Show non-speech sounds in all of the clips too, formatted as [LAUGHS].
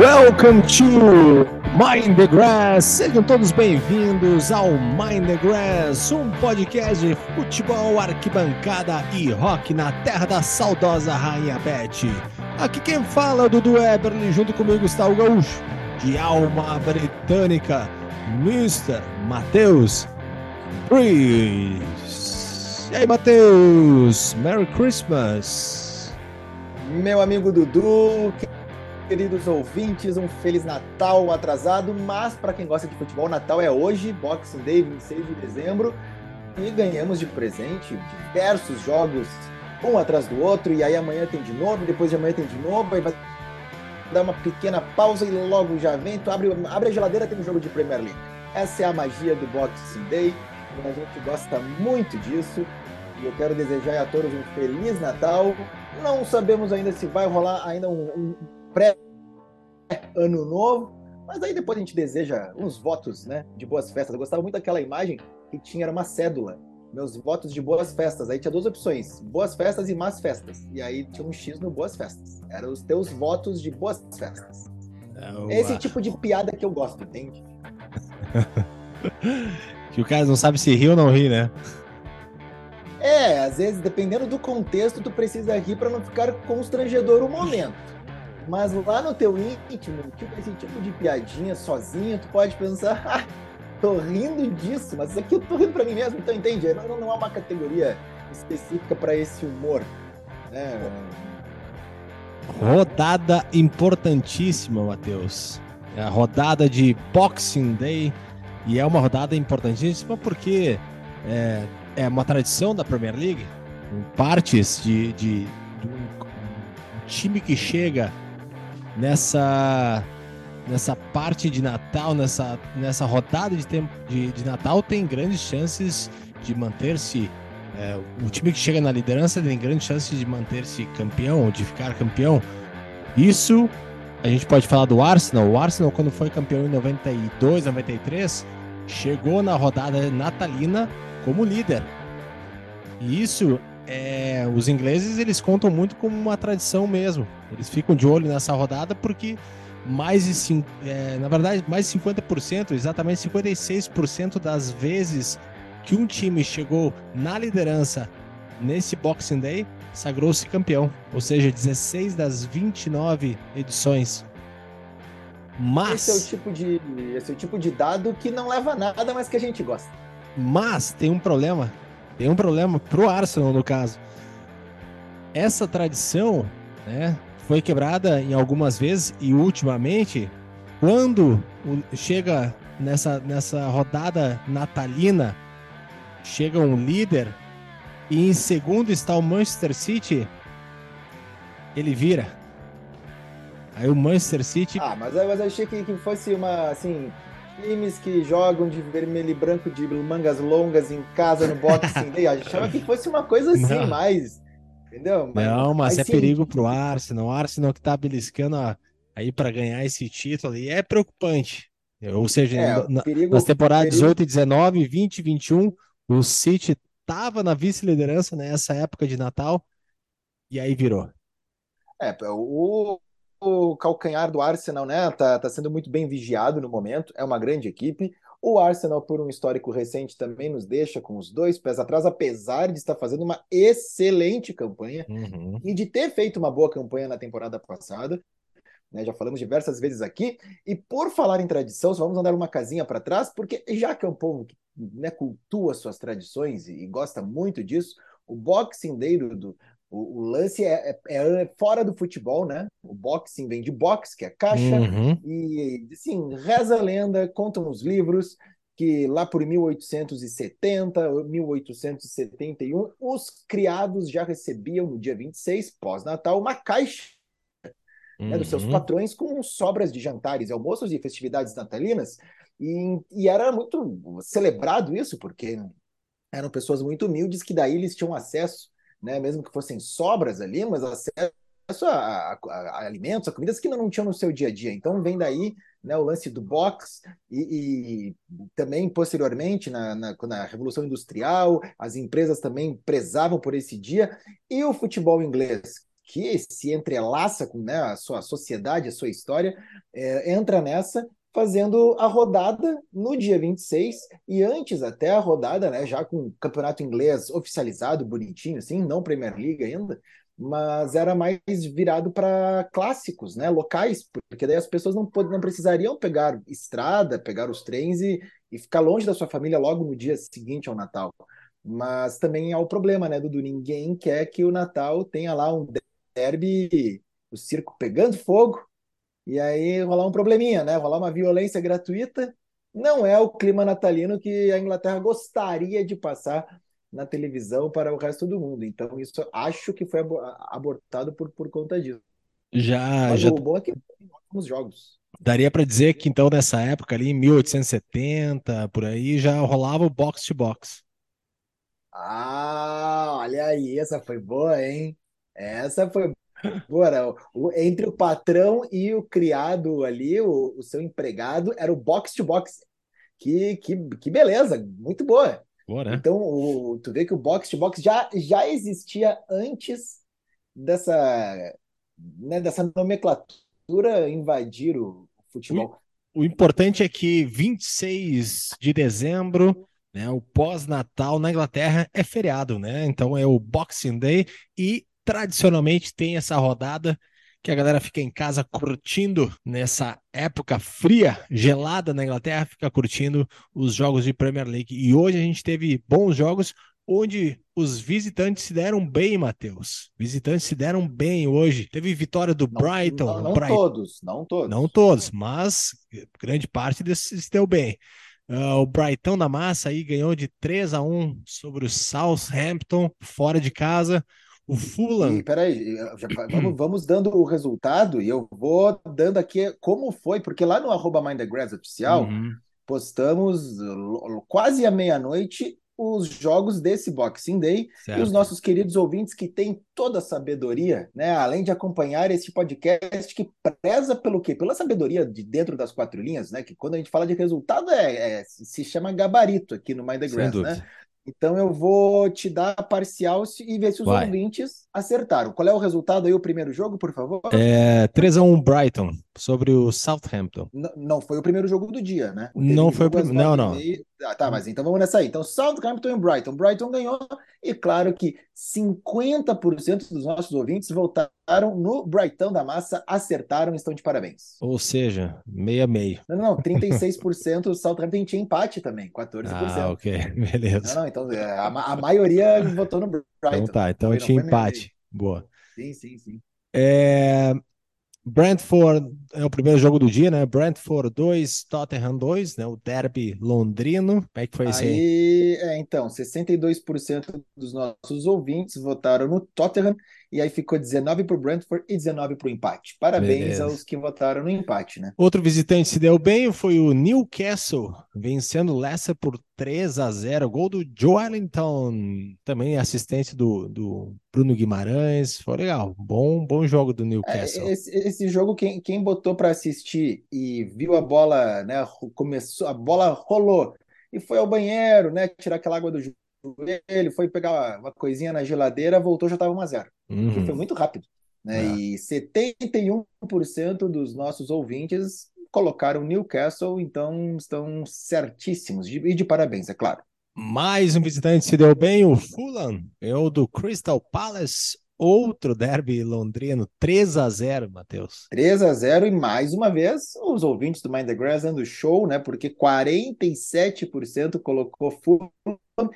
Welcome to Mind the Grass. Sejam todos bem-vindos ao Mind the Grass, um podcast de futebol, arquibancada e rock na terra da saudosa Rainha Beth. Aqui quem fala é o Dudu Eberly, junto comigo está o gaúcho de alma britânica, Mr. Matheus Priest. E aí, Matheus? Merry Christmas! Meu amigo Dudu, queridos ouvintes, um Feliz Natal atrasado, mas para quem gosta de futebol, Natal é hoje, Boxing Day, 26 de dezembro, e ganhamos de presente diversos jogos, um atrás do outro, e aí amanhã tem de novo, depois de amanhã tem de novo, aí vai dar uma pequena pausa e logo já vem, tu abre, abre a geladeira, tem um jogo de Premier League. Essa é a magia do Boxing Day, a gente gosta muito disso, e eu quero desejar a todos um Feliz Natal. Não sabemos ainda se vai rolar ainda um, um pré-ano novo, mas aí depois a gente deseja uns votos né, de boas festas. Eu gostava muito daquela imagem que tinha era uma cédula. Meus votos de boas festas. Aí tinha duas opções: boas festas e más festas. E aí tinha um X no boas festas. Eram os teus votos de boas festas. É Esse tipo de piada que eu gosto, entende? [LAUGHS] que o cara não sabe se ri ou não ri, né? É, às vezes, dependendo do contexto, tu precisa rir para não ficar constrangedor o momento. Mas lá no teu íntimo, tipo esse tipo de piadinha sozinho, tu pode pensar, [LAUGHS] ah, tô rindo disso, mas isso aqui eu tô rindo pra mim mesmo, então entende? Não, não há uma categoria específica para esse humor. Né? Rodada importantíssima, Matheus. É a rodada de Boxing Day. E é uma rodada importantíssima porque é, é uma tradição da Premier League. Partes de, de, de um time que chega nessa nessa parte de Natal, nessa, nessa rodada de, tempo, de, de Natal, tem grandes chances de manter-se. É, o time que chega na liderança tem grandes chances de manter-se campeão, de ficar campeão. Isso a gente pode falar do Arsenal. O Arsenal, quando foi campeão em 92, 93, chegou na rodada natalina como líder. E isso é, os ingleses eles contam muito como uma tradição mesmo. Eles ficam de olho nessa rodada porque mais de, é, na verdade, mais de 50%, exatamente 56% das vezes que um time chegou na liderança nesse Boxing Day, sagrou-se campeão. Ou seja, 16 das 29 edições. Mas. Esse é, o tipo de, esse é o tipo de dado que não leva a nada, mas que a gente gosta. Mas tem um problema tem um problema pro Arsenal, no caso. Essa tradição né, foi quebrada em algumas vezes e ultimamente, quando chega nessa, nessa rodada natalina, chega um líder e em segundo está o Manchester City, ele vira. Aí o Manchester City. Ah, mas, eu achei que, que fosse uma assim times que jogam de vermelho e branco de mangas longas em casa no boxing day. Achava que fosse uma coisa assim, não. mais. Entendeu? Mas, não, mas, é sim. perigo pro Arsenal. O Arsenal que tá beliscando aí para ganhar esse título e é preocupante. Ou seja, é, na, perigo, nas temporadas perigo... 18 e 19, 20 e 21, o City tava na vice-liderança nessa época de Natal e aí virou. É, o, o calcanhar do Arsenal, né? Tá, tá sendo muito bem vigiado no momento, é uma grande equipe. O Arsenal, por um histórico recente, também nos deixa com os dois pés atrás, apesar de estar fazendo uma excelente campanha uhum. e de ter feito uma boa campanha na temporada passada. Né, já falamos diversas vezes aqui. E por falar em tradição, vamos andar uma casinha para trás, porque já que é um povo que né, cultua suas tradições e, e, gosta muito disso, o Boxing Day do, o, o lance é, é, é, fora do futebol, né? O boxing vem de box, que é caixa, uhum. e assim, reza a lenda, contam os livros que lá por 1870, 1871, os criados já recebiam no dia 26, pós-natal, uma caixa né, dos seus uhum. patrões com sobras de jantares, almoços e festividades natalinas, e, e era muito celebrado isso, porque eram pessoas muito humildes que daí eles tinham acesso né, mesmo que fossem sobras ali, mas acesso a, a, a, alimentos, a comidas que não, não tinham no seu dia a dia. Então vem daí né, o lance do box e, e também posteriormente na, na, na, Revolução Industrial as empresas também prezavam por esse dia e o futebol inglês que se entrelaça com né, a sua sociedade, a sua história, é, entra nessa fazendo a rodada no dia 26 e antes até a rodada, né, já com o campeonato inglês oficializado, bonitinho assim, não Premier League ainda, mas era mais virado para clássicos, né, locais, porque daí as pessoas não, não precisariam pegar estrada, pegar os trens e, e ficar longe da sua família logo no dia seguinte ao Natal. Mas também há o problema, né, Dudu? Ninguém quer que o Natal tenha lá um derby, o circo pegando fogo, e aí rolar um probleminha, né? Rolar uma violência gratuita. Não é o clima natalino que a Inglaterra gostaria de passar na televisão para o resto do mundo. Então, isso acho que foi abortado por, por conta disso. Já, Mas já... o bom é que tem ótimos jogos. Daria para dizer que então nessa época ali, em 1870, por aí, já rolava o box to box. Ah, olha aí, essa foi boa, hein? Essa foi boa. O, entre o patrão e o criado ali, o, o seu empregado, era o box to box. Que, que, que beleza, muito boa. Boa, né? Então, o, tu vê que o box to box já, já existia antes dessa, né, dessa nomenclatura invadir o futebol. O, o importante é que 26 de dezembro né? O pós-natal na Inglaterra é feriado, né? Então é o Boxing Day e tradicionalmente tem essa rodada que a galera fica em casa curtindo nessa época fria, gelada na Inglaterra, fica curtindo os jogos de Premier League. E hoje a gente teve bons jogos onde os visitantes se deram bem, Matheus. Visitantes se deram bem hoje. Teve vitória do não, Brighton. Não, não Brighton. todos, não todos. Não todos, mas grande parte desses se deu bem. Uh, o Brighton da Massa aí ganhou de 3 a 1 sobre o Southampton, fora de casa. O Fulham. E, peraí, vamos, vamos dando o resultado e eu vou dando aqui como foi, porque lá no arroba Mind the Grass oficial uhum. postamos quase à meia-noite os jogos desse Boxing Day certo. e os nossos queridos ouvintes que têm toda a sabedoria, né? Além de acompanhar esse podcast que preza pelo quê? Pela sabedoria de dentro das quatro linhas, né? Que quando a gente fala de resultado é, é se chama gabarito aqui no Mind the Grass, né? Então eu vou te dar a parcial e ver se os Vai. ouvintes acertaram. Qual é o resultado aí, o primeiro jogo, por favor? É 3x1 Brighton sobre o Southampton. N não foi o primeiro jogo do dia, né? Não foi o primeiro. Não, não. Ah, tá, mas então vamos nessa aí. Então, Southampton e Brighton. Brighton ganhou, e claro que 50% dos nossos ouvintes votaram no Brighton da massa, acertaram, estão de parabéns. Ou seja, meia meio. Não, não, 36% o Southampton tinha empate também, 14%. Ah, ok, [LAUGHS] beleza. Não, não, então é, a, a maioria votou no Brighton. Então tá, então tinha empate. Boa. Sim, sim, sim. É, Brentford é o primeiro jogo do dia, né? Brentford 2, Tottenham 2, né? O derby londrino. Como é que foi isso aí? É, então, 62% dos nossos ouvintes votaram no Tottenham e aí ficou 19 para o Brentford e 19 para o empate. Parabéns Beleza. aos que votaram no empate, né? Outro visitante se deu bem foi o Newcastle, vencendo o Leicester por 3 a 0. Gol do Joe Arlington, também assistência do, do Bruno Guimarães. Foi legal. Bom, bom jogo do Newcastle. É, esse, esse, jogo, quem, quem botou para assistir e viu a bola, né? Começou, a bola rolou e foi ao banheiro, né? Tirar aquela água do ele foi pegar uma coisinha na geladeira, voltou, já estava 1 a 0 uhum. Foi muito rápido. Né? É. E 71% dos nossos ouvintes colocaram Newcastle, então estão certíssimos. E de parabéns, é claro. Mais um visitante se deu bem, o Fulham, é o do Crystal Palace, outro derby londrino, 3 a 0 Matheus. 3 a 0 e mais uma vez os ouvintes do Mind the Grass dando show, né? Porque 47% colocou Fulham.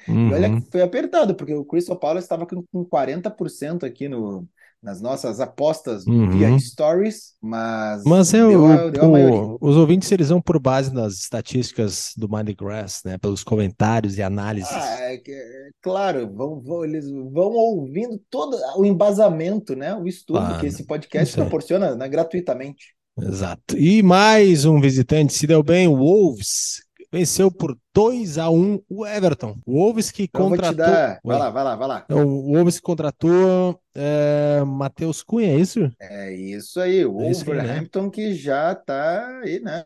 Uhum. E olha que foi apertado, porque o Crystal Palace estava com 40% aqui no, nas nossas apostas uhum. via stories, mas, mas é o, deu o, os ouvintes eles vão por base nas estatísticas do Mindgrass, né, pelos comentários e análises. Ah, é, é, claro, vão, vão, eles vão ouvindo todo o embasamento, né, o estudo ah, que esse podcast proporciona né, gratuitamente. Exato. E mais um visitante se deu bem, o Wolves venceu por 2 a 1 o Everton. O Wolves que Então, contratou. dar. Vai lá, vai lá, vai lá. O Wolves que contratou é, Matheus Cunha, é isso? É isso aí, o É né? Wolverhampton que já tá aí, né?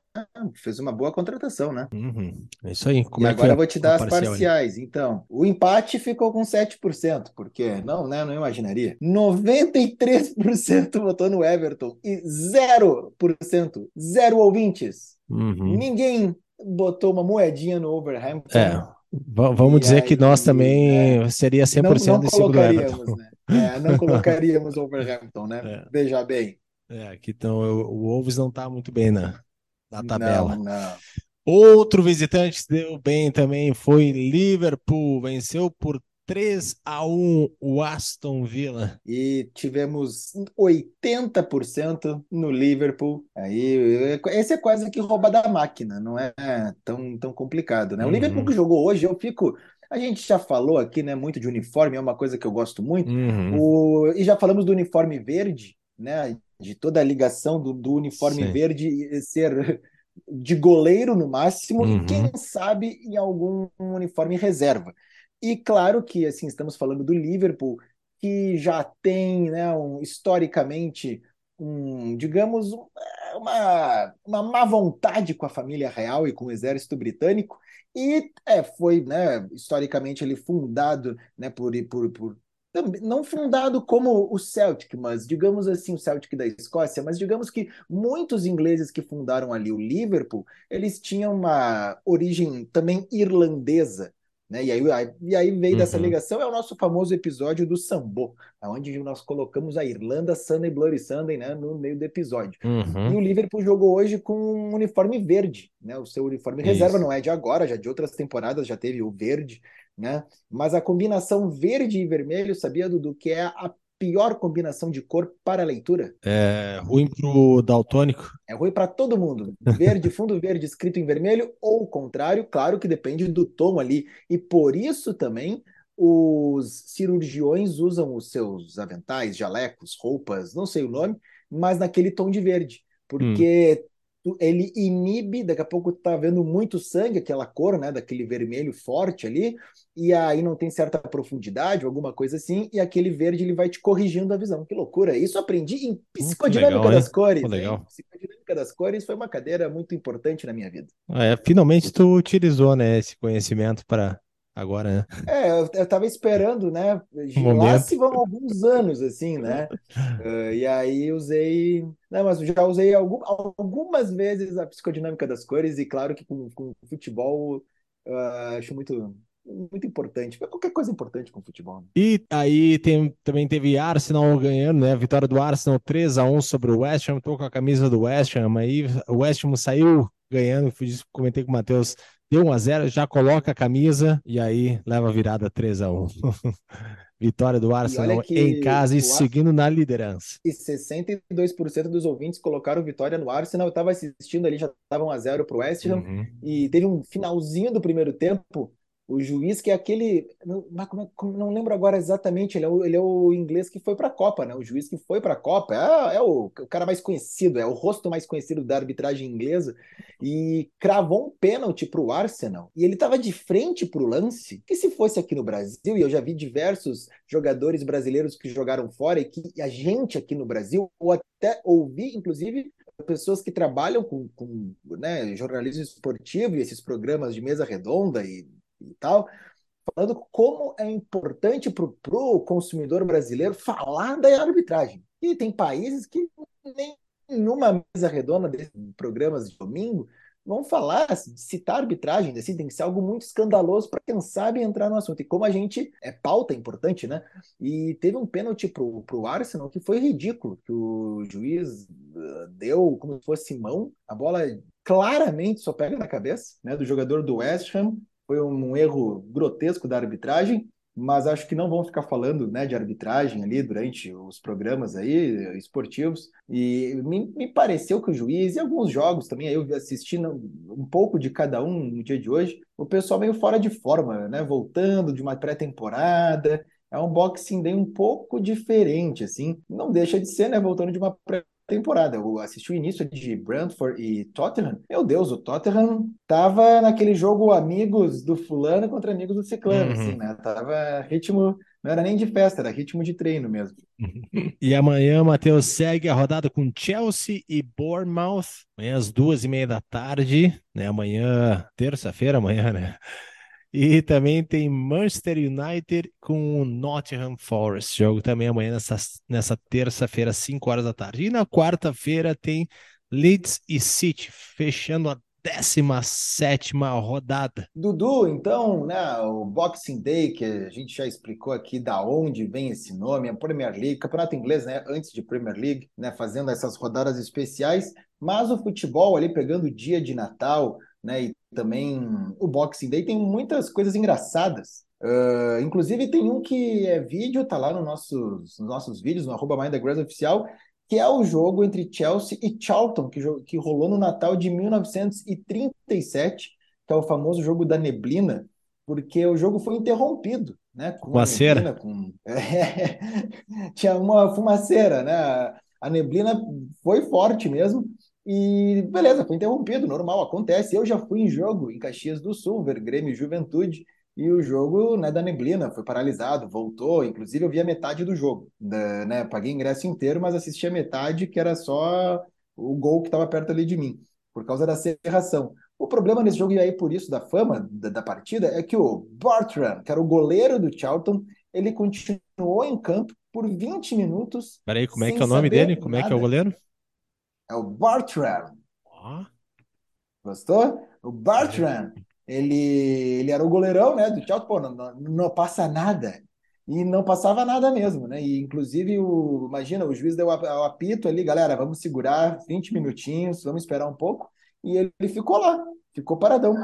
Fez uma boa contratação, né? Uhum. É isso aí. Como e é agora eu vou te dar as parciais. Então, o empate ficou com 7%, porque não, né? Não imaginaria. 93% votou no Everton e 0%, zero ouvintes. Uhum. Ninguém botou uma moedinha no Wolverhampton. É, va- vamos E dizer que aí, nós também é, seria Não, 100% não em cima do Everton. colocaríamos, né? É, não [LAUGHS] colocaríamos o Wolverhampton, né? É. Veja bem. É, que então o Wolves não tá muito bem na, na tabela. Não, não. Outro visitante que deu bem também foi Liverpool, venceu por 3 a 1 o Aston Villa. E tivemos 80% no Liverpool. Aí, esse é quase que rouba da máquina, não é tão, tão complicado, né? O Uhum. Liverpool que jogou hoje, eu fico. A gente já falou aqui, né, muito de uniforme, é uma coisa que eu gosto muito. Uhum. O, e já falamos do uniforme verde, né? De toda a ligação do, do uniforme Sim. verde ser de goleiro no máximo, Uhum. e quem sabe em algum uniforme reserva. E claro que assim estamos falando do Liverpool, que já tem, né, um, historicamente, um, digamos, um- uma, uma má vontade com a família real e com o exército britânico, e é, foi, né, historicamente ele fundado, né, por, por, por não fundado como o Celtic, mas digamos assim, o Celtic da Escócia, mas digamos que muitos ingleses que fundaram ali o Liverpool, eles tinham uma origem também irlandesa, né? E aí, e aí veio dessa Uhum. ligação, é o nosso famoso episódio do Sambo, onde nós colocamos a Irlanda Sunday Bloody Sunday, né, no meio do episódio. E Uhum. o Liverpool jogou hoje com um uniforme verde, né? O seu uniforme reserva Isso. não é de agora, já de outras temporadas já teve o verde, né? Mas a combinação verde e vermelho, sabia, Dudu, que é a pior combinação de cor para a leitura? É ruim pro daltônico. É ruim para todo mundo. Verde, fundo verde escrito em vermelho, ou o contrário, claro que depende do tom ali. E por isso também os cirurgiões usam os seus aventais, jalecos, roupas, não sei o nome, mas naquele tom de verde. Porque tu- ele inibe, daqui a pouco tá vendo muito sangue, aquela cor, né, daquele vermelho forte ali, e aí não tem certa profundidade, alguma coisa assim, e aquele verde ele vai te corrigindo a visão. Que loucura! Isso aprendi em psicodinâmica legal, hein? das cores. Hein? legal. Psicodinâmica das cores foi uma cadeira muito importante na minha vida. É, finalmente tu utilizou, né, esse conhecimento para agora, né? É, eu, eu tava esperando, né? Um Lá se vão alguns anos, assim, né? Eh, e aí usei. Não, mas eu já usei algum- algumas vezes a psicodinâmica das cores, e claro que com, com futebol ah, acho muito, muito importante. Qualquer coisa importante com futebol. né? E aí tem, também teve Arsenal ganhando, né? Vitória do Arsenal 3 a 1 sobre o West Ham. Tô com a camisa do West Ham aí. O West Ham saiu ganhando, fui- comentei com o Matheus, deu 1 a 0, já coloca a camisa e aí leva a virada 3 a 1. [LAUGHS] Vitória do Arsenal em casa e seguindo na liderança. E 62% dos ouvintes colocaram vitória no Arsenal. Eu estava assistindo ali, já estava 1 a 0 para o West Ham. Uhum. E teve um finalzinho do primeiro tempo, o juiz, que é aquele. Não, como é- como- não lembro agora exatamente, ele é, o, ele é o inglês que foi para a Copa, né? O juiz que foi para a Copa. É, é o, o cara mais conhecido, é o rosto mais conhecido da arbitragem inglesa. E cravou um pênalti para o Arsenal. E ele estava de frente para o lance, que se fosse aqui no Brasil, e eu já vi diversos jogadores brasileiros que jogaram fora, e que a gente aqui no Brasil, ou até ouvi, inclusive, pessoas que trabalham com, com né, jornalismo esportivo e esses programas de mesa redonda e, e tal, falando como é importante para o consumidor brasileiro falar da arbitragem. E tem países que nem numa mesa redonda desses programas de domingo vão falar, citar arbitragem, assim, tem que ser algo muito escandaloso para quem sabe entrar no assunto. E como a gente é pauta importante, né? E teve um pênalti pro, pro Arsenal que foi ridículo, que o juiz uh, deu como se fosse mão, a bola claramente só pega na cabeça, né, do jogador do West Ham. Foi um erro grotesco da arbitragem, mas acho que não vão ficar falando, né, de arbitragem ali durante os programas aí esportivos. E me, me pareceu que o juiz e alguns jogos também, aí eu assistindo um pouco de cada um no dia de hoje, o pessoal meio fora de forma, né, voltando de uma pré-temporada. É um boxing day um pouco diferente, assim. Não deixa de ser, né? Voltando de uma temporada. Eu assisti o início de Brentford e Tottenham. Meu Deus, o Tottenham tava naquele jogo amigos do fulano contra amigos do ciclano, uhum. assim, né? Tava ritmo, não era nem de festa, era ritmo de treino mesmo. [LAUGHS] E amanhã, Matheus, segue a rodada com Chelsea e Bournemouth. Amanhã às duas e meia da tarde, né? Amanhã, terça-feira, amanhã, né? E também tem Manchester United com o Nottingham Forest. Jogo também amanhã nessa, nessa terça-feira, 5 horas da tarde. E na quarta-feira tem Leeds e City, fechando a 17 rodada. Dudu, então, né, o Boxing Day, que a gente já explicou aqui da onde vem esse nome, a Premier League, campeonato inglês, né, antes de Premier League, né, fazendo essas rodadas especiais, mas o futebol ali pegando o dia de Natal, né, e também o Boxing Day tem muitas coisas engraçadas. Uh, inclusive tem um que é vídeo, tá lá no nossos, nos nossos vídeos, no arroba Oficial, que é o jogo entre Chelsea e Charlton, que, que rolou no Natal de 1937, que é o famoso jogo da neblina, porque o jogo foi interrompido, né? Com fumaceira. Neblina, com... [LAUGHS] É, tinha uma fumaceira, né? A neblina foi forte mesmo, e beleza, foi interrompido, normal, acontece. Eu já fui em jogo em Caxias do Sul, ver Grêmio Juventude, e o jogo né, da neblina foi paralisado, voltou. Inclusive, eu vi a metade do jogo. Da, né, paguei ingresso inteiro, mas assisti a metade, que era só o gol que estava perto ali de mim, por causa da serração. O problema nesse jogo, e aí por isso da fama da, da partida, é que o Bartram, que era o goleiro do Charlton, ele continuou em campo por 20 minutos. Peraí, como é que é o nome dele? Como nada. é que é o goleiro? É o Bartram. Oh. Gostou? O Bartram. Ele, ele era o goleirão, né, do Chelsea, pô, não, não, não, passa nada. E não passava nada mesmo, né? E inclusive, o, imagina, o juiz deu o apito ali, galera, vamos segurar 20 minutinhos, vamos esperar um pouco. E ele, ele ficou lá, ficou paradão.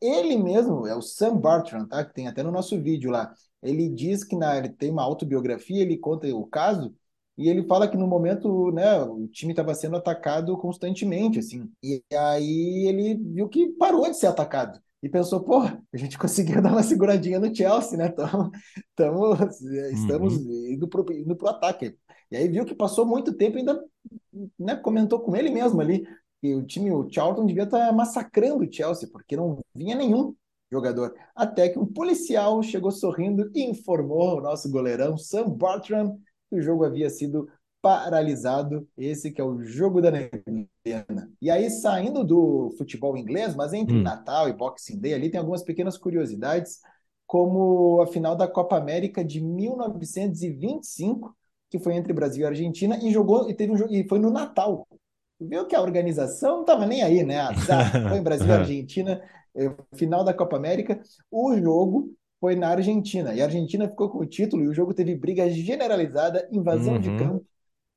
Ele mesmo, é o Sam Bartram, tá? Que tem até no nosso vídeo lá. Ele diz que na, ele tem uma autobiografia, ele conta o caso, e ele fala que no momento, né, o time estava sendo atacado constantemente, assim. E aí ele viu que parou de ser atacado. E pensou, pô, a gente [LAUGHS] conseguiu dar uma seguradinha no Chelsea, né? Tamo, tamo, estamos uhum. indo pro, indo pro ataque. E aí viu que passou muito tempo ainda né, comentou com ele mesmo ali que o time, o Charlton, devia estar tá massacrando o Chelsea, porque não vinha nenhum jogador. Até que um policial chegou sorrindo e informou o nosso goleirão Sam Bartram o jogo havia sido paralisado. Esse que é o jogo da neblina. E aí, saindo do futebol inglês, mas entre hum. Natal e Boxing Day, ali tem algumas pequenas curiosidades, como a final da Copa América de 1925, que foi entre Brasil e Argentina, e jogou e teve um jogo, e foi no Natal. Viu que a organização não estava nem aí, né? Azar, foi em Brasil e [LAUGHS] Argentina, eh, final da Copa América. O jogo foi na Argentina. E a Argentina ficou com o título e o jogo teve briga generalizada, invasão uhum. de campo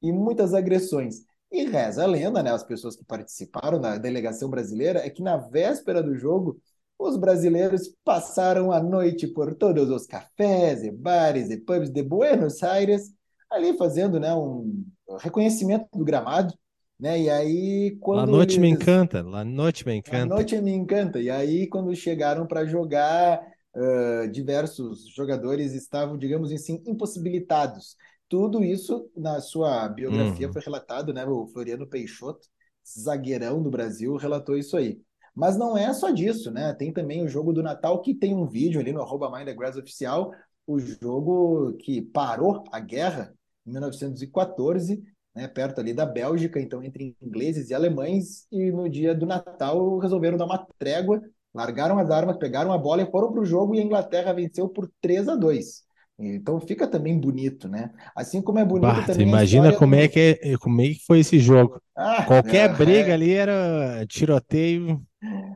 e muitas agressões. E reza a lenda, né? As pessoas que participaram da delegação brasileira, é que na véspera do jogo, os brasileiros passaram a noite por todos os cafés e bares e pubs de Buenos Aires, ali fazendo né, um reconhecimento do gramado. Né? E aí, quando. La noite eles... me encanta, la noite me encanta. La noite me encanta. E aí, quando chegaram para jogar uh, diversos jogadores estavam, digamos assim, impossibilitados. Tudo isso na sua biografia uhum. foi relatado, né? O Floriano Peixoto, zagueirão do Brasil, relatou isso aí. Mas não é só disso, né? Tem também o jogo do Natal, que tem um vídeo ali no arroba Oficial, o jogo que parou a guerra em 1914, né, perto ali da Bélgica, então entre ingleses e alemães, e no dia do Natal resolveram dar uma trégua largaram as armas, pegaram a bola e foram para o jogo e a Inglaterra venceu por 3 a 2 então fica também bonito, né? Assim como é bonito também. Imagina como, é que é, como é que foi esse jogo. Ah, Qualquer é, briga é... ali era tiroteio.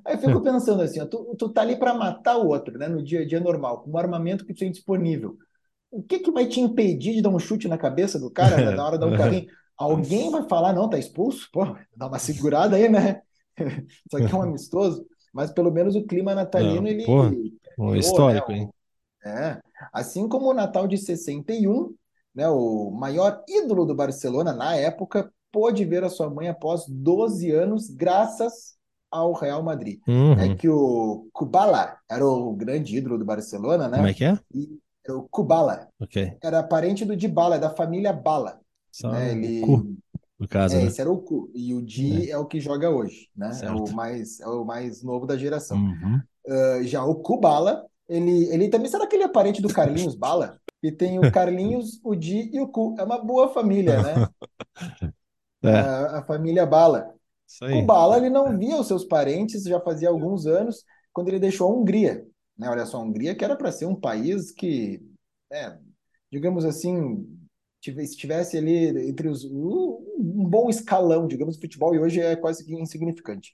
Aí eu fico pensando assim, ó, tu, tu tá ali para matar o outro, né? No dia a dia normal, com o armamento que tu tem disponível. O que que vai te impedir de dar um chute na cabeça do cara na hora de dar um [LAUGHS] carrinho? Alguém vai falar, não, tá expulso? Pô, dá uma segurada aí, né? [LAUGHS] Isso aqui é um amistoso mas pelo menos o clima natalino Não, ele, porra, um histórico, né? hein? É, assim como o Natal de 61, né, o maior ídolo do Barcelona na época pôde ver a sua mãe após 12 anos graças ao Real Madrid. Uhum. É que o Kubala era o grande ídolo do Barcelona, né? Como é que é? E, o Kubala. Okay. Era parente do Dybala, da família Bala. Né? Ele, no caso, é, né? esse era o Ku. E o Di é. é o que joga hoje, né? É o mais, é o mais novo da geração. Uhum. Uh, já o Kubala, ele, ele também será aquele parente do Carlinhos Bala? E tem o Carlinhos, o Di e o Ku. É uma boa família, né? [LAUGHS] É, A, a família Bala. O Bala, ele não via os seus parentes já fazia alguns anos, quando ele deixou a Hungria. Né? Olha só, a Hungria que era para ser um país que, é, digamos assim, estivesse ali entre os um bom escalão, digamos, do futebol, e hoje é quase insignificante.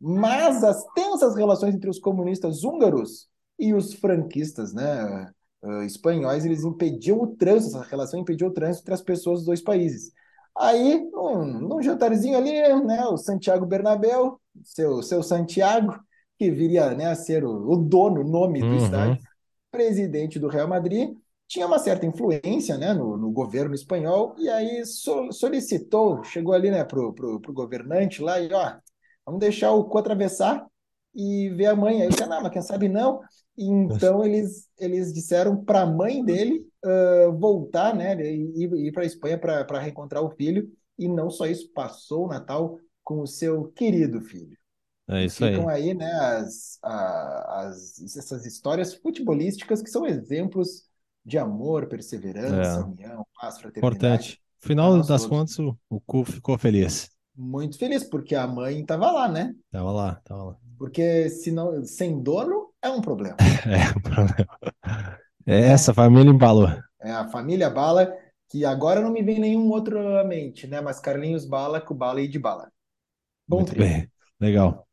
Mas as tensas relações entre os comunistas húngaros e os franquistas, né, eh, espanhóis, eles impediam o trânsito, essa relação impediu o trânsito entre as pessoas dos dois países. Aí, num, num jantarzinho ali, né, o Santiago Bernabéu, seu, seu Santiago, que viria, né, a ser o, o dono, o nome do Uhum. estádio, presidente do Real Madrid, tinha uma certa influência, né, no, no governo espanhol, e aí so- solicitou, chegou ali, né, pro, pro, pro governante lá, e ó, vamos deixar o Cu atravessar e ver a mãe. Aí disse, não, mas quem sabe não. E então eles, eles disseram para a mãe dele ah, voltar, né, e ir, para a Espanha para reencontrar o filho, e não só isso, passou o Natal com o seu querido filho. É isso aí. Ficam aí, né, as, as, essas histórias futebolísticas que são exemplos de amor, perseverança, É. união, paz, fraternidade. Importante. Final das todos. contas, o, o Cu ficou feliz. Muito feliz, porque a mãe estava lá, né? Tava lá, tava lá. Porque se não, sem dono é um problema. [LAUGHS] É, o problema. É, essa família embalou. É a família Bala, que agora não me vem nenhum outro à mente, né? Mas Carlinhos Bala, Kubala e de Bala. Bom Muito trio. bem, legal.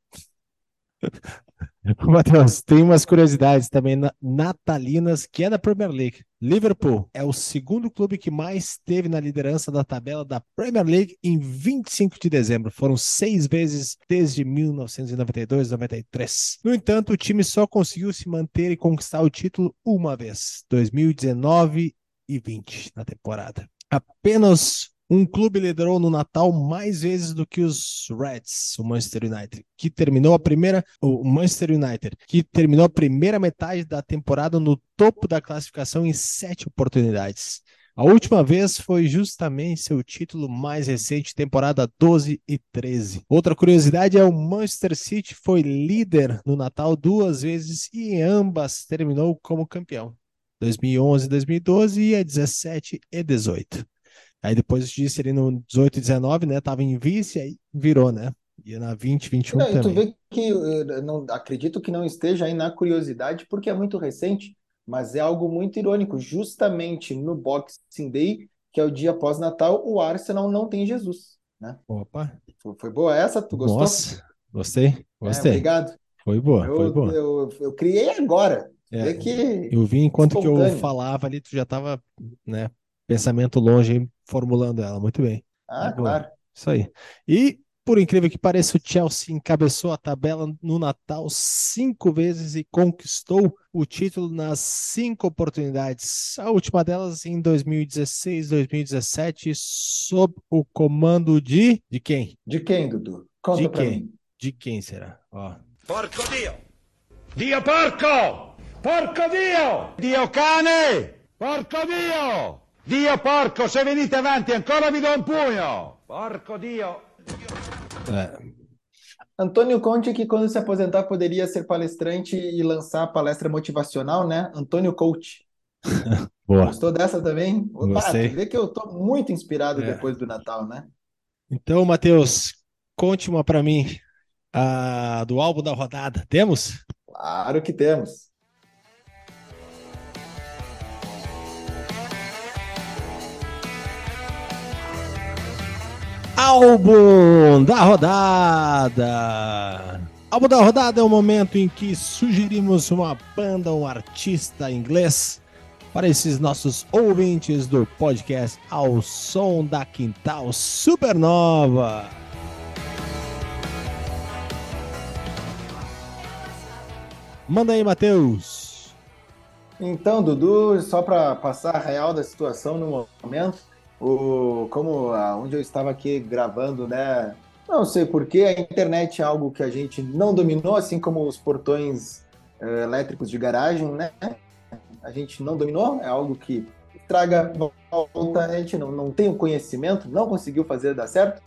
[LAUGHS] Matheus, tem umas curiosidades também na- natalinas que é da Premier League. Liverpool é o segundo clube que mais teve na liderança da tabela da Premier League em 25 de dezembro. Foram seis vezes desde 1992-93. No entanto, o time só conseguiu se manter e conquistar o título uma vez, 2019 e 20 na temporada. Apenas um clube liderou no Natal mais vezes do que os Reds, o Manchester United, que terminou a primeira, o Manchester United, que terminou a primeira metade da temporada no topo da classificação em sete oportunidades. A última vez foi justamente seu título mais recente, temporada 12 e 13. Outra curiosidade é o Manchester City foi líder no Natal duas vezes e em ambas terminou como campeão. 2011 e 2012 e a 17 e 18. Aí depois disso, ali no 18 e 19, né? Tava em vice, aí virou, né? E na 20, 21 Não, e tu também. vê que eh, não, acredito que não esteja aí na curiosidade, porque é muito recente, mas é algo muito irônico. Justamente no Boxing Day, que é o dia pós-Natal, o Arsenal não tem Jesus, né? Opa, Foi, foi boa essa? Tu gostou? nossa, gostei, É, gostei. obrigado. Foi boa, foi Eu, boa. eu, eu criei agora. É, que eu vi enquanto que eu espontâneo. falava ali, tu já tava, né? Pensamento longe formulando ela. Muito bem. Ah, É boa. claro. Isso aí. E, por incrível que pareça, o Chelsea encabeçou a tabela no Natal cinco vezes e conquistou o título nas cinco oportunidades. A última delas em 2016, 2017, sob o comando de. De quem? De quem, Dudu? Conta De quem? mim. De quem será? Ó. Porco Dio! Dio porco! Porco Dio! Dio cane! Porco Dio! Dio porco, se venite avanti ancora vi do un pugno! Porco Dio! É, Antônio Conte, que quando se aposentar poderia ser palestrante e lançar palestra motivacional, né? Antônio Coach. [LAUGHS] boa. Gostou dessa também? Gostei. tu vê que eu tô muito inspirado É. depois do Natal, né? Então, Matheus, conte uma pra mim a do álbum da rodada. Temos? Claro que temos. Álbum da rodada. Álbum da rodada é o momento em que sugerimos uma banda, um artista inglês para esses nossos ouvintes do podcast Ao Som da Quintal Supernova. Manda aí, Matheus. Então, Dudu, só para passar a real da situação no momento, o, como onde eu estava aqui gravando, né? Não sei porquê, a internet é algo que a gente não dominou, assim como os portões eh, elétricos de garagem, né? A gente não dominou, é algo que traga volta. A gente não, não tem o conhecimento, não conseguiu fazer dar certo.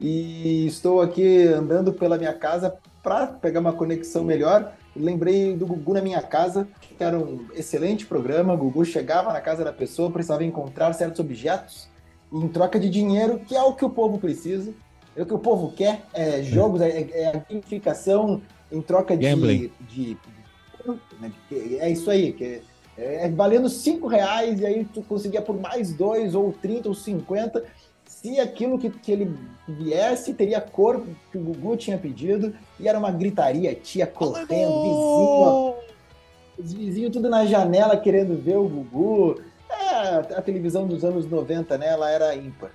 E estou aqui andando pela minha casa para pegar uma conexão melhor. Lembrei do Gugu na minha casa, que era um excelente programa. O Gugu chegava na casa da pessoa, precisava encontrar certos objetos em troca de dinheiro, que é o que o povo precisa, é o que o povo quer, é jogos, é, é a gamificação em troca de, de, de, É isso aí, que é, é valendo cinco reais e aí tu conseguia por mais dois, ou 30, ou 50. Se aquilo que, que ele viesse, teria a cor que o Gugu tinha pedido, e era uma gritaria, tia correndo, vizinho, os vizinhos tudo na janela querendo ver o Gugu. É, a televisão dos anos 90, né? Ela era ímpar.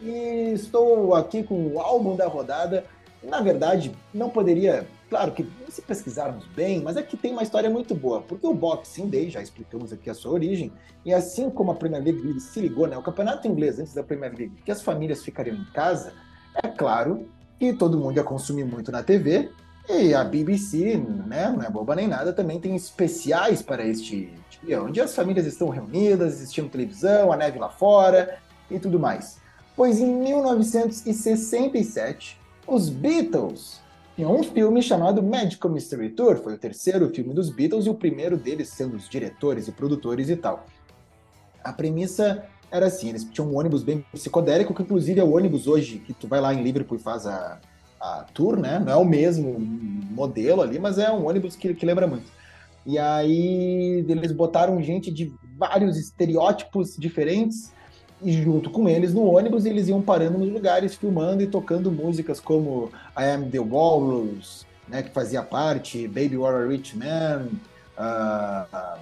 E estou aqui com o álbum da rodada. Na verdade, não poderia. Claro que se pesquisarmos bem, mas é que tem uma história muito boa, porque o Boxing Day, já explicamos aqui a sua origem, e assim como a Premier League se ligou, né, o campeonato inglês antes da Premier League, que as famílias ficariam em casa, é claro que todo mundo ia consumir muito na TV, e a BBC, né, não é boba nem nada, também tem especiais para este dia, onde as famílias estão reunidas, assistindo televisão, a neve lá fora e tudo mais. Pois em 1967, os Beatles tinham um filme chamado Magical Mystery Tour, foi o terceiro filme dos Beatles e o primeiro deles sendo os diretores e produtores e tal. A premissa era assim, eles tinham um ônibus bem psicodélico, que inclusive é o ônibus hoje que tu vai lá em Liverpool e faz a, a tour, né? Não é o mesmo modelo ali, mas é um ônibus que, que lembra muito. E aí eles botaram gente de vários estereótipos diferentes e junto com eles no ônibus eles iam parando nos lugares, filmando e tocando músicas como I Am The Walrus, né, que fazia parte, Baby What a Rich Man, uh,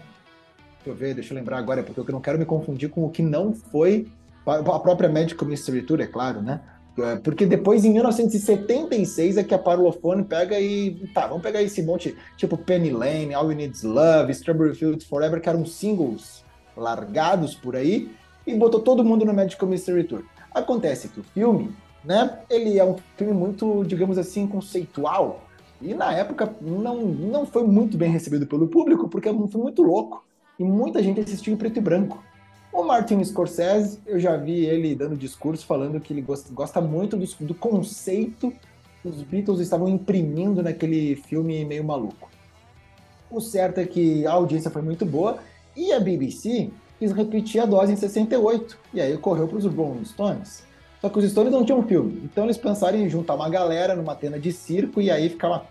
deixa eu ver, deixa eu lembrar agora, porque eu não quero me confundir com o que não foi a própria Magical Mystery Tour, é claro, né? É, porque depois, em 1976, é que a Parlophone pega e. Tá, vamos pegar esse monte, tipo Penny Lane, All You Need Is Love, Strawberry Fields Forever, que eram singles largados por aí, e botou todo mundo no Magical Mystery Tour. Acontece que o filme, né, ele é um filme muito, digamos assim, conceitual, e na época não, não foi muito bem recebido pelo público, porque é um filme muito louco, e muita gente assistiu em preto e branco. O Martin Scorsese, eu já vi ele dando discurso falando que ele gosta, gosta muito do, do conceito que os Beatles estavam imprimindo naquele filme meio maluco. O certo é que a audiência foi muito boa e a BBC quis repetir a dose em 68. E aí correu para os Rolling Stones. Só que os Stones não tinham filme, então eles pensaram em juntar uma galera numa tenda de circo e aí ficava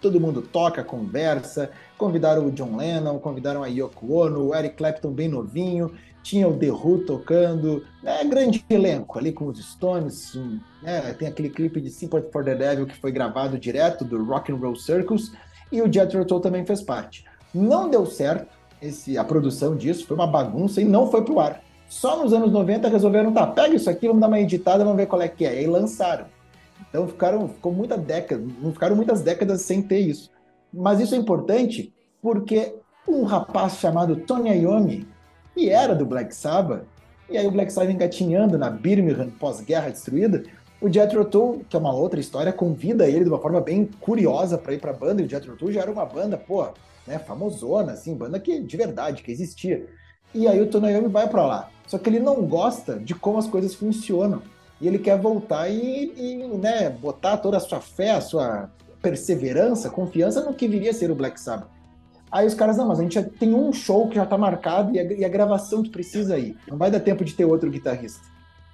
todo mundo toca, conversa. Convidaram o John Lennon, convidaram a Yoko Ono, o Eric Clapton bem novinho, tinha o The Who tocando, né, grande elenco ali com os Stones, né, tem aquele clipe de Sympathy for the Devil que foi gravado direto do Rock and Roll Circus e o Jethro Tull também fez parte. Não deu certo esse, a produção disso, foi uma bagunça e não foi pro ar. Só nos anos 90 resolveram, tá, pega isso aqui, vamos dar uma editada, vamos ver qual é que é. E aí lançaram. Então ficaram, ficou muita década, ficaram muitas décadas sem ter isso. Mas isso é importante porque um rapaz chamado Tony Iommi, que era do Black Sabbath, e aí o Black Sabbath engatinhando na Birmingham pós-guerra destruída, o Jethro Tull, que é uma outra história, convida ele de uma forma bem curiosa para ir para a banda, e o Jethro Tull já era uma banda, pô, né, famosona, assim, banda que de verdade, que existia. E aí o Tony Iommi vai para lá. Só que ele não gosta de como as coisas funcionam. E ele quer voltar e, e né, botar toda a sua fé, a sua perseverança, confiança no que viria a ser o Black Sabbath. Aí os caras, não, mas a gente já tem um show que já tá marcado e a, e a gravação que precisa ir. Não vai dar tempo de ter outro guitarrista.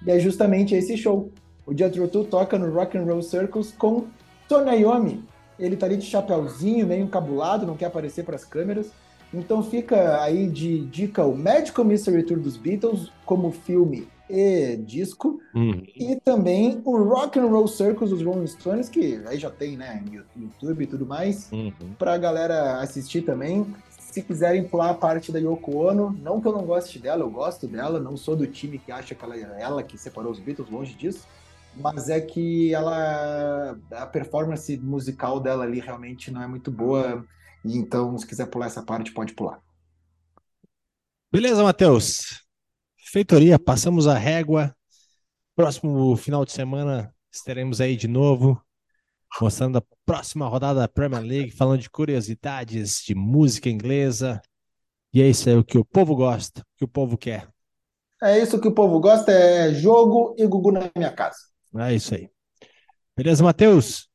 E é justamente esse show. O Jethro Tull toca no Rock and Roll Circles com Tony Iommi. Ele tá ali de chapéuzinho, meio encabulado, não quer aparecer para as câmeras. Então fica aí de dica o Magical Mystery Tour dos Beatles como filme e disco. Uhum. E também o Rock and Roll Circus dos Rolling Stones, que aí já tem, né, YouTube e tudo mais, uhum. pra galera assistir também. Se quiserem pular a parte da Yoko Ono, não que eu não goste dela, eu gosto dela, não sou do time que acha que ela é ela que separou os Beatles, longe disso. Mas é que ela. A performance musical dela ali realmente não é muito boa. Então, se quiser pular essa parte, pode pular. Beleza, Matheus. Feitoria, passamos a régua. Próximo final de semana estaremos aí de novo, mostrando a próxima rodada da Premier League, falando de curiosidades, de música inglesa. E é isso aí, o que o povo gosta, o que o povo quer. É isso que o povo gosta, é jogo e Gugu na minha casa. É isso aí. Beleza, Matheus?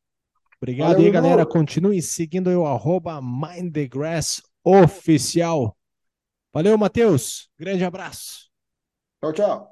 Obrigado Valeu, aí, galera. Continue seguindo o arroba Mind the Grass oficial. Valeu, Matheus. Grande abraço. Tchau, tchau.